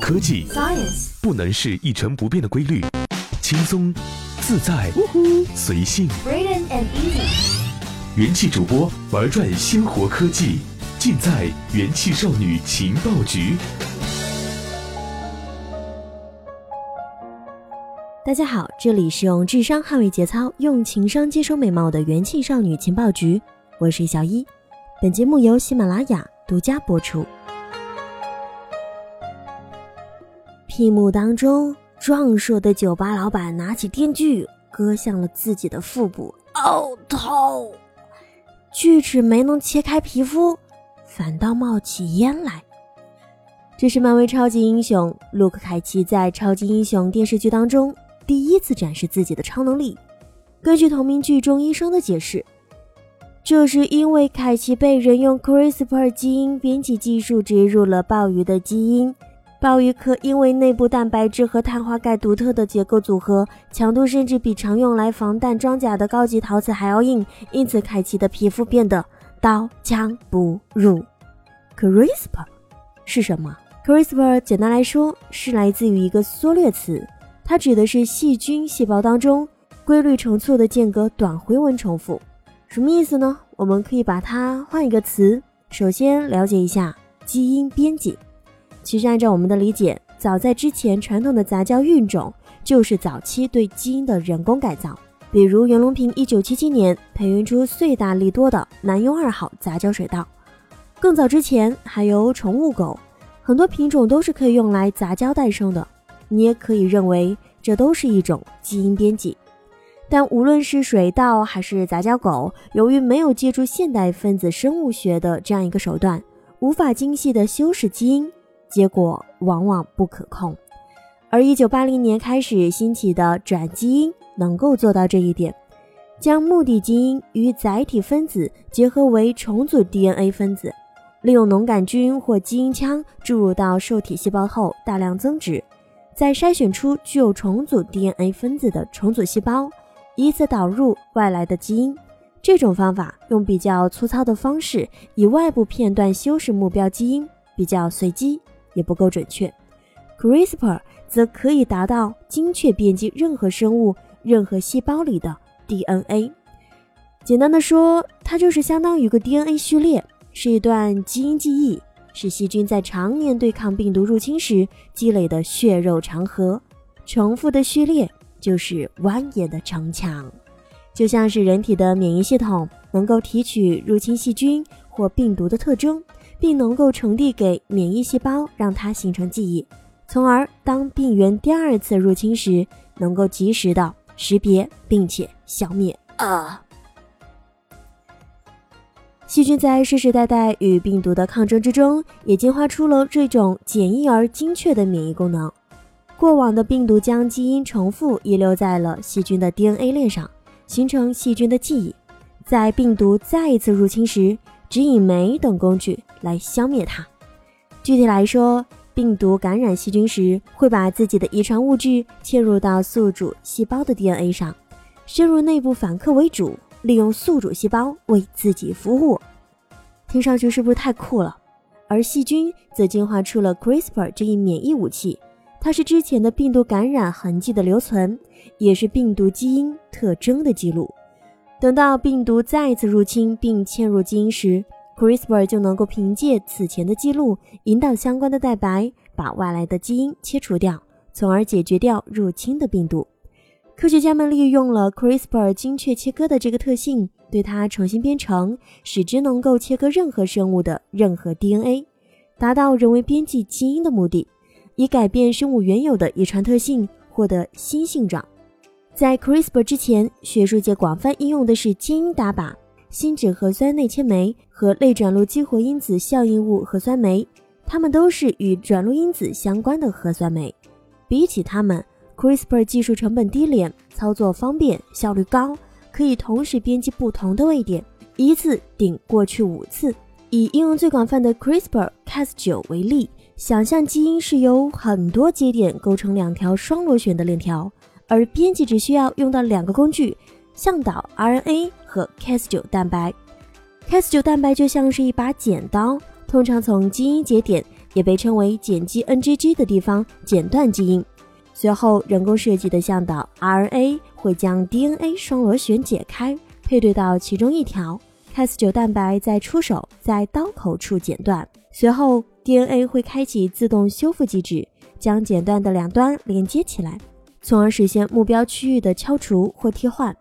科技 Science 不能是一成不变的规律，轻松、自在、随性。Braden and Easy 元气主播玩转鲜活科技，尽在元气少女情报局。大家好，这里是用智商捍卫节操，用情商接收美貌的元气少女情报局，我是小一。本节目由喜马拉雅独家播出。屏幕当中，壮硕的酒吧老板拿起电锯，割向了自己的腹部，哦，痛！锯齿没能切开皮肤，反倒冒起烟来。这是漫威超级英雄卢克·凯奇在超级英雄电视剧当中第一次展示自己的超能力。根据同名剧中医生的解释，这是因为凯奇被人用 CRISPR 基因编辑技术植入了鲍鱼的基因。鲍鱼壳因为内部蛋白质和碳化钙独特的结构组合，强度甚至比常用来防弹装甲的高级陶瓷还要硬，因此凯奇的皮肤变得刀枪不入。CRISPR 是什么？CRISPR 简单来说是来自于一个缩略词，它指的是细菌细胞当中规律成错的间隔短回文重复。什么意思呢？我们可以把它换一个词。首先了解一下基因编辑。其实按照我们的理解，早在之前传统的杂交育种就是早期对基因的人工改造，比如袁隆平1977年培育出穗大利多的南雍二号杂交水稻。更早之前还有宠物狗，很多品种都是可以用来杂交诞生的。你也可以认为这都是一种基因编辑。但无论是水稻还是杂交狗，由于没有借助现代分子生物学的这样一个手段，无法精细的修饰基因。结果往往不可控，而一九八零年开始兴起的转基因能够做到这一点，将目的基因与载体分子结合为重组 DNA 分子，利用脓杆菌或基因枪注入到受体细胞后大量增殖，再筛选出具有重组 DNA 分子的重组细胞，以此导入外来的基因。这种方法用比较粗糙的方式，以外部片段修饰目标基因，比较随机。也不够准确，CRISPR 则可以达到精确编辑任何生物、任何细胞里的 DNA。简单的说，它就是相当于个 DNA 序列，是一段基因记忆，是细菌在常年对抗病毒入侵时积累的血肉长河。重复的序列就是蜿蜒的城墙，就像是人体的免疫系统能够提取入侵细菌或病毒的特征。并能够传递给免疫细胞，让它形成记忆，从而当病原第二次入侵时，能够及时的识别并且消灭。啊！细菌在世世代代与病毒的抗争之中，也进化出了这种简易而精确的免疫功能。过往的病毒将基因重复遗留在了细菌的 DNA 链上，形成细菌的记忆。在病毒再一次入侵时，指引酶等工具来消灭它。具体来说，病毒感染细菌时，会把自己的遗传物质嵌入到宿主细胞的 DNA 上，深入内部反客为主，利用宿主细胞为自己服务。听上去是不是太酷了？而细菌则进化出了 CRISPR 这一免疫武器，它是之前的病毒感染痕迹的留存，也是病毒基因特征的记录。等到病毒再次入侵并嵌入基因时，CRISPR 就能够凭借此前的记录，引导相关的蛋白把外来的基因切除掉，从而解决掉入侵的病毒。科学家们利用了 CRISPR 精确切割的这个特性，对它重新编程，使之能够切割任何生物的任何 DNA，达到人为编辑基因的目的，以改变生物原有的遗传特性，获得新性状。在 CRISPR 之前，学术界广泛应用的是基因打靶、心指核酸内切酶和类转录激活因子效应物核酸酶，它们都是与转录因子相关的核酸酶。比起它们，CRISPR 技术成本低廉，操作方便，效率高，可以同时编辑不同的位点，一次顶过去五次。以应用最广泛的 CRISPR-Cas9 为例，想象基因是由很多节点构成两条双螺旋的链条。而编辑只需要用到两个工具：向导 RNA 和 Cas9 蛋白。Cas9 蛋白就像是一把剪刀，通常从基因节点也被称为碱基 NGG 的地方剪断基因。随后，人工设计的向导 RNA 会将 DNA 双螺旋解开，配对到其中一条 Cas9 蛋白，再出手在刀口处剪断。随后，DNA 会开启自动修复机制，将剪断的两端连接起来，从而实现目标区域的敲除或替换。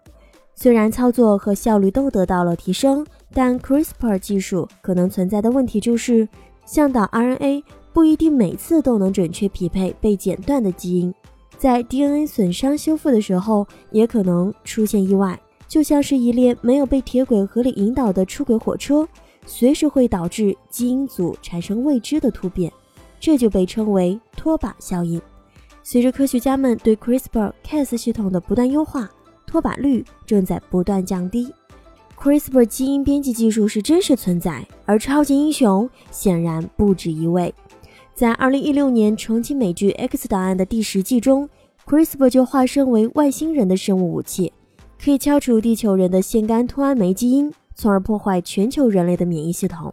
虽然操作和效率都得到了提升，但 CRISPR 技术可能存在的问题就是，向导 RNA 不一定每次都能准确匹配被剪断的基因。在 DNA 损伤修复的时候，也可能出现意外，就像是一列没有被铁轨合理引导的出轨火车，随时会导致基因组产生未知的突变，这就被称为拖把效应。随着科学家们对 CRISPR-Cas 系统的不断优化，脱靶率正在不断降低。CRISPR 基因编辑技术是真实存在，而超级英雄显然不止一位。在二零一六年重启美剧《X 档案》的第十季中，CRISPR 就化身为外星人的生物武器，可以敲除地球人的腺苷脱氨酶基因，从而破坏全球人类的免疫系统。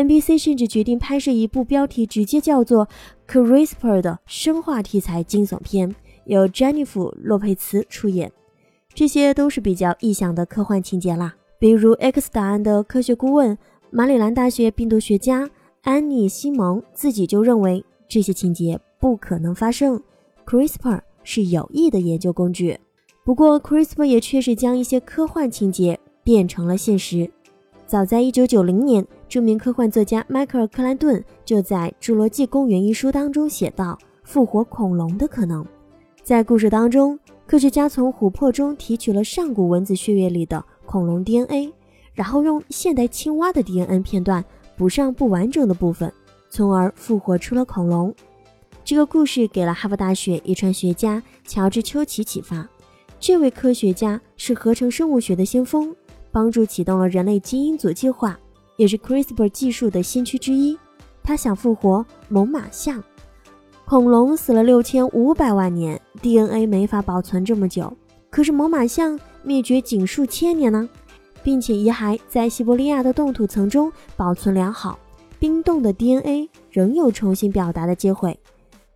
NBC 甚至决定拍摄一部标题直接叫做《CRISPR》的生化题材惊悚片，由詹妮弗·洛佩茨出演。这些都是比较异想的科幻情节啦，比如《X 档案》的科学顾问、马里兰大学病毒学家。安妮·西蒙自己就认为这些情节不可能发生，CRISPR 是有益的研究工具。不过，CRISPR 也确实将一些科幻情节变成了现实。早在1990年，著名科幻作家迈克尔·克兰顿就在《侏罗纪公园》一书当中写道：“复活恐龙的可能。”在故事当中，科学家从琥珀中提取了上古蚊子血液里的恐龙 DNA，然后用现代青蛙的 DNA 片段。补上不完整的部分，从而复活出了恐龙。这个故事给了哈佛大学遗传学家乔治·丘奇启发。这位科学家是合成生物学的先锋，帮助启动了人类基因组计划，也是 CRISPR 技术的先驱之一。他想复活猛犸象。恐龙死了六千五百万年，DNA 没法保存这么久。可是猛犸象灭绝仅数千年呢？并且遗骸在西伯利亚的冻土层中保存良好，冰冻的 DNA 仍有重新表达的机会。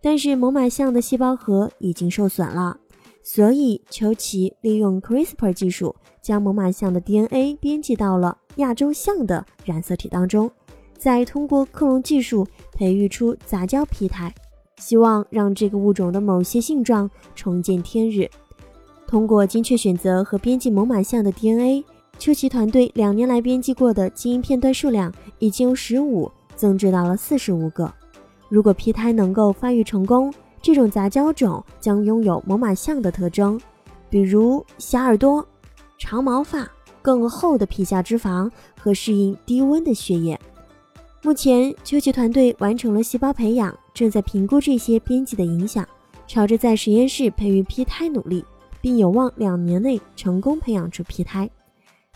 但是猛犸象的细胞核已经受损了，所以丘奇利用 CRISPR 技术将猛犸象的 DNA 编辑到了亚洲象的染色体当中，再通过克隆技术培育出杂交胚胎，希望让这个物种的某些性状重见天日。通过精确选择和编辑猛犸象的 DNA。丘奇团队两年来编辑过的基因片段数量已经由十五增至到了四十五个。如果胚胎能够发育成功，这种杂交种将拥有猛犸象的特征，比如小耳朵、长毛发、更厚的皮下脂肪和适应低温的血液。目前，丘奇团队完成了细胞培养，正在评估这些编辑的影响，朝着在实验室培育胚胎努力，并有望两年内成功培养出胚胎。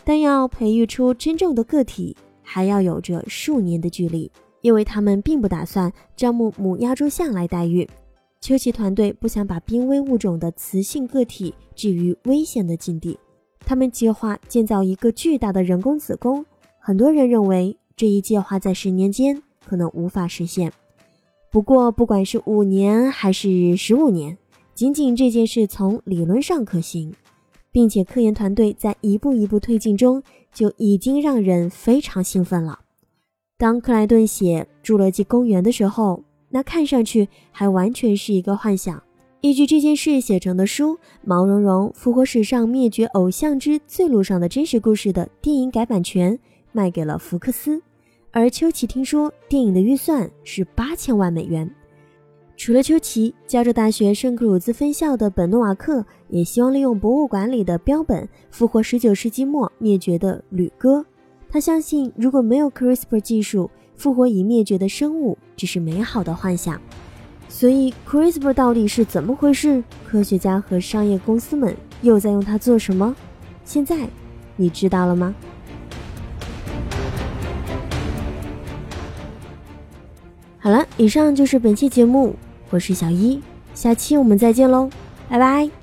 但要培育出真正的个体，还要有着数年的距离，因为他们并不打算招募母亚洲象来代孕。秋奇团队不想把濒危物种的雌性个体置于危险的境地，他们计划建造一个巨大的人工子宫。很多人认为这一计划在十年间可能无法实现。不过，不管是五年还是十五年，仅仅这件事从理论上可行。并且科研团队在一步一步推进中就已经让人非常兴奋了。当克莱顿写《侏罗纪公园》的时候，那看上去还完全是一个幻想。依据这件事写成的书《毛茸茸复活史上灭绝偶像之最路上的真实故事》的电影改版权卖给了福克斯，而丘奇听说电影的预算是八千万美元。除了丘奇，加州大学圣克鲁兹分校的本诺瓦克也希望利用博物馆里的标本复活19世纪末灭绝的旅鸽。他相信，如果没有 CRISPR 技术，复活已灭绝的生物只是美好的幻想。所以，CRISPR 到底是怎么回事？科学家和商业公司们又在用它做什么？现在，你知道了吗？好了，以上就是本期节目。我是小一，下期我们再见喽，拜拜。